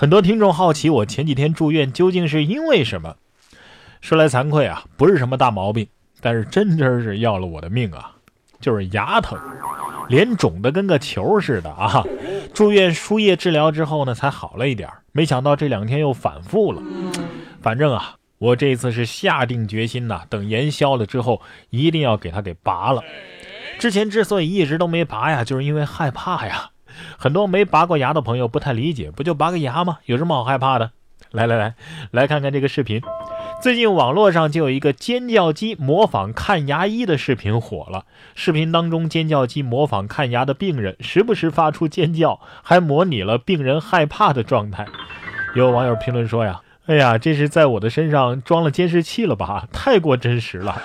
很多听众好奇我前几天住院究竟是因为什么？说来惭愧啊，不是什么大毛病，但是真真是要了我的命啊，就是牙疼，脸肿得跟个球似的啊！住院输液治疗之后呢，才好了一点，没想到这两天又反复了。反正啊，我这次是下定决心呐，等炎消了之后，一定要给他给拔了。之前之所以一直都没拔呀，就是因为害怕呀。很多没拔过牙的朋友不太理解，不就拔个牙吗？有什么好害怕的？来来来，来看看这个视频。最近网络上就有一个尖叫鸡模仿看牙医的视频火了。视频当中，尖叫鸡模仿看牙的病人，时不时发出尖叫，还模拟了病人害怕的状态。有网友评论说呀：“哎呀，这是在我的身上装了监视器了吧？太过真实了。”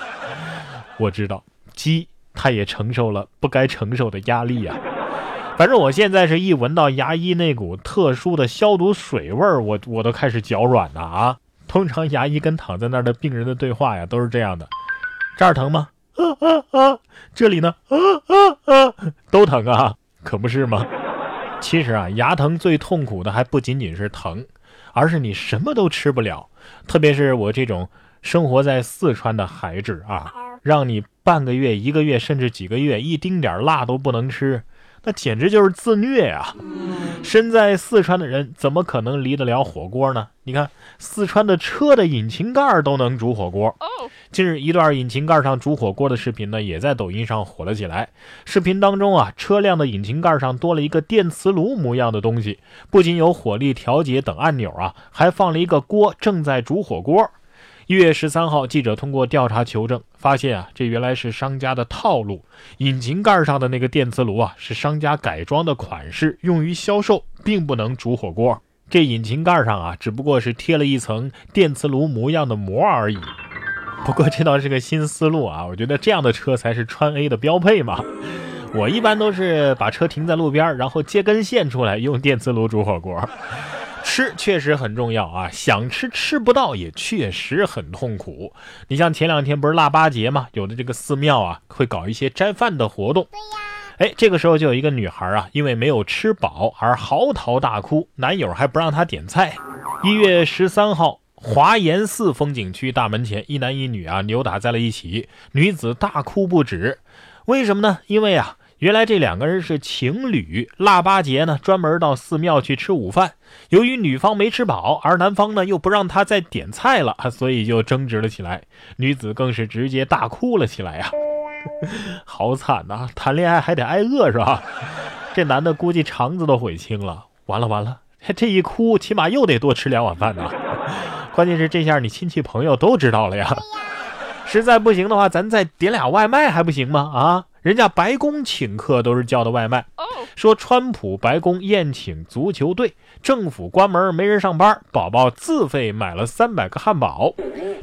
我知道，鸡它也承受了不该承受的压力呀。反正我现在是一闻到牙医那股特殊的消毒水味儿，我我都开始脚软了啊！通常牙医跟躺在那儿的病人的对话呀，都是这样的：这儿疼吗？啊啊啊！这里呢？啊啊啊！都疼啊，可不是吗？其实啊，牙疼最痛苦的还不仅仅是疼，而是你什么都吃不了。特别是我这种生活在四川的孩子啊，让你半个月、一个月，甚至几个月，一丁点辣都不能吃。那简直就是自虐啊！身在四川的人怎么可能离得了火锅呢？你看，四川的车的引擎盖都能煮火锅。近日，一段引擎盖上煮火锅的视频呢，也在抖音上火了起来。视频当中啊，车辆的引擎盖上多了一个电磁炉模样的东西，不仅有火力调节等按钮啊，还放了一个锅，正在煮火锅。一月十三号，记者通过调查求证，发现啊，这原来是商家的套路。引擎盖上的那个电磁炉啊，是商家改装的款式，用于销售，并不能煮火锅。这引擎盖上啊，只不过是贴了一层电磁炉模样的膜而已。不过这倒是个新思路啊，我觉得这样的车才是川 A 的标配嘛。我一般都是把车停在路边，然后接根线出来，用电磁炉煮火锅。吃确实很重要啊，想吃吃不到也确实很痛苦。你像前两天不是腊八节嘛？有的这个寺庙啊会搞一些斋饭的活动。对呀，哎，这个时候就有一个女孩啊，因为没有吃饱而嚎啕大哭，男友还不让她点菜。一月十三号，华严寺风景区大门前，一男一女啊扭打在了一起，女子大哭不止。为什么呢？因为啊。原来这两个人是情侣，腊八节呢专门到寺庙去吃午饭。由于女方没吃饱，而男方呢又不让她再点菜了，所以就争执了起来。女子更是直接大哭了起来呀，好惨呐！谈恋爱还得挨饿是吧？这男的估计肠子都悔青了。完了完了，这一哭起码又得多吃两碗饭呢。关键是这下你亲戚朋友都知道了呀。实在不行的话，咱再点俩外卖还不行吗？啊？人家白宫请客都是叫的外卖。说川普白宫宴请足球队，政府关门没人上班，宝宝自费买了三百个汉堡。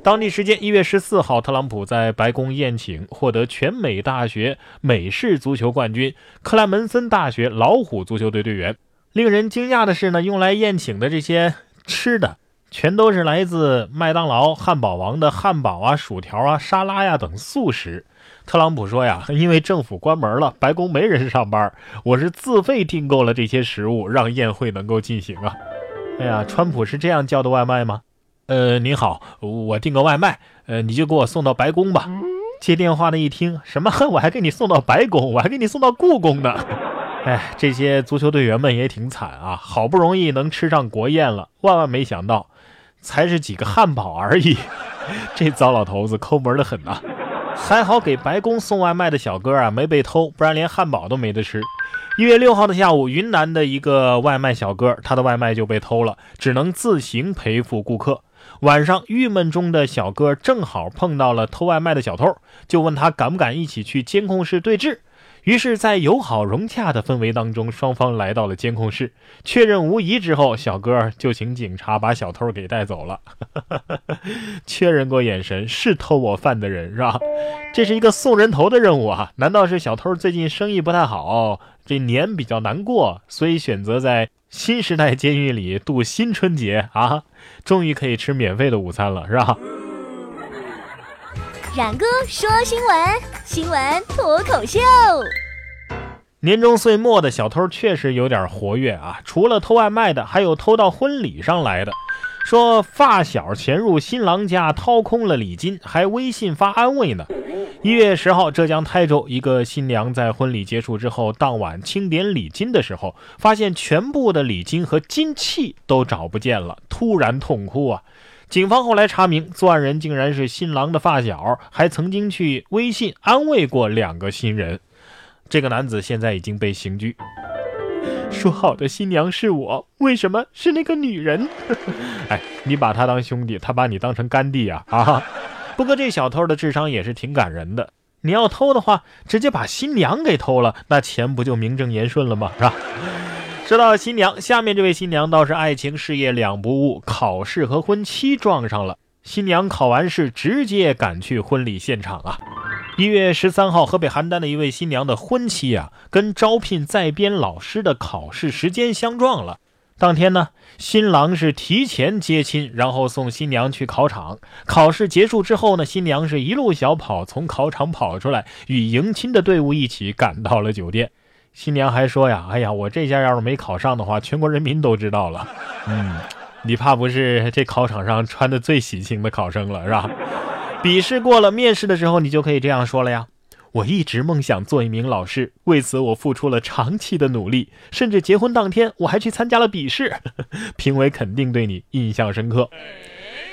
当地时间一月十四号，特朗普在白宫宴请获得全美大学美式足球冠军克莱门森大学老虎足球队队员。令人惊讶的是呢，用来宴请的这些吃的，全都是来自麦当劳、汉堡王的汉堡啊、薯条啊、沙拉呀等素食。特朗普说呀，因为政府关门了，白宫没人上班，我是自费订购了这些食物，让宴会能够进行啊。哎呀，川普是这样叫的外卖吗？呃，您好，我订个外卖，呃，你就给我送到白宫吧。接电话的一听，什么？我还给你送到白宫，我还给你送到故宫呢。哎，这些足球队员们也挺惨啊，好不容易能吃上国宴了，万万没想到，才是几个汉堡而已。这糟老头子抠门的很呐。还好给白宫送外卖的小哥啊没被偷，不然连汉堡都没得吃。一月六号的下午，云南的一个外卖小哥，他的外卖就被偷了，只能自行赔付顾客。晚上郁闷中的小哥正好碰到了偷外卖的小偷，就问他敢不敢一起去监控室对峙。于是，在友好融洽的氛围当中，双方来到了监控室，确认无疑之后，小哥就请警察把小偷给带走了。确认过眼神，是偷我饭的人是吧？这是一个送人头的任务啊！难道是小偷最近生意不太好，这年比较难过，所以选择在新时代监狱里度新春节啊？终于可以吃免费的午餐了，是吧？冉哥说新闻，新闻脱口秀。年终岁末的小偷确实有点活跃啊！除了偷外卖的，还有偷到婚礼上来的。说发小潜入新郎家掏空了礼金，还微信发安慰呢。一月十号，浙江台州一个新娘在婚礼结束之后，当晚清点礼金的时候，发现全部的礼金和金器都找不见了，突然痛哭啊！警方后来查明，作案人竟然是新郎的发小，还曾经去微信安慰过两个新人。这个男子现在已经被刑拘。说好的新娘是我，为什么是那个女人？哎，你把他当兄弟，他把你当成干弟呀！啊，不过这小偷的智商也是挺感人的。你要偷的话，直接把新娘给偷了，那钱不就名正言顺了吗？是吧？说到新娘，下面这位新娘倒是爱情事业两不误，考试和婚期撞上了。新娘考完试，直接赶去婚礼现场啊。一月十三号，河北邯郸的一位新娘的婚期啊，跟招聘在编老师的考试时间相撞了。当天呢，新郎是提前接亲，然后送新娘去考场。考试结束之后呢，新娘是一路小跑从考场跑出来，与迎亲的队伍一起赶到了酒店。新娘还说呀：“哎呀，我这下要是没考上的话，全国人民都知道了。”嗯，你怕不是这考场上穿的最喜庆的考生了，是吧？笔试过了，面试的时候你就可以这样说了呀。我一直梦想做一名老师，为此我付出了长期的努力，甚至结婚当天我还去参加了笔试。评委肯定对你印象深刻。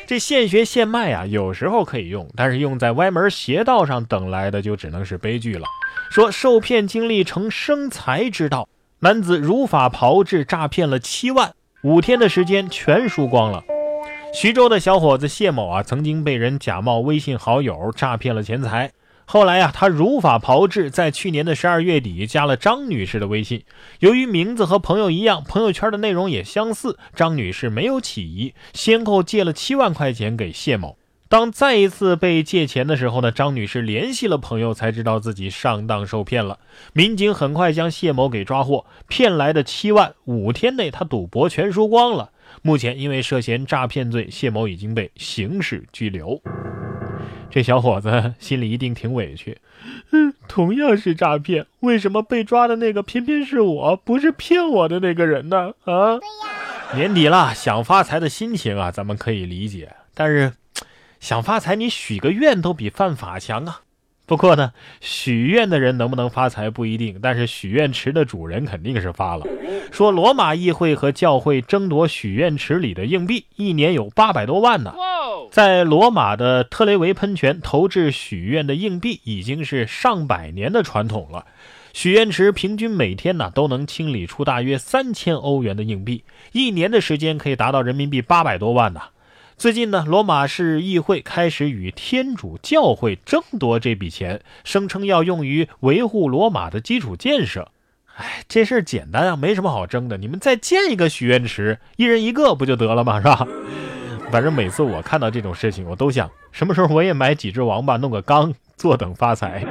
这现学现卖啊，有时候可以用，但是用在歪门邪道上，等来的就只能是悲剧了。说受骗经历成生财之道，男子如法炮制诈骗了七万，五天的时间全输光了。徐州的小伙子谢某啊，曾经被人假冒微信好友诈骗了钱财。后来呀，他如法炮制，在去年的十二月底加了张女士的微信。由于名字和朋友一样，朋友圈的内容也相似，张女士没有起疑，先后借了七万块钱给谢某。当再一次被借钱的时候呢，张女士联系了朋友，才知道自己上当受骗了。民警很快将谢某给抓获，骗来的七万，五天内他赌博全输光了。目前因为涉嫌诈骗罪，谢某已经被刑事拘留。这小伙子心里一定挺委屈，嗯，同样是诈骗，为什么被抓的那个偏偏是我，不是骗我的那个人呢？啊，年底了，想发财的心情啊，咱们可以理解，但是想发财，你许个愿都比犯法强啊。不过呢，许愿的人能不能发财不一定，但是许愿池的主人肯定是发了。说罗马议会和教会争夺许愿池里的硬币，一年有八百多万呢。在罗马的特雷维喷泉投掷许愿的硬币，已经是上百年的传统了。许愿池平均每天呢都能清理出大约三千欧元的硬币，一年的时间可以达到人民币八百多万呢。最近呢，罗马市议会开始与天主教会争夺这笔钱，声称要用于维护罗马的基础建设。哎，这事儿简单啊，没什么好争的。你们再建一个许愿池，一人一个不就得了吗？是吧？反正每次我看到这种事情，我都想什么时候我也买几只王八，弄个缸，坐等发财。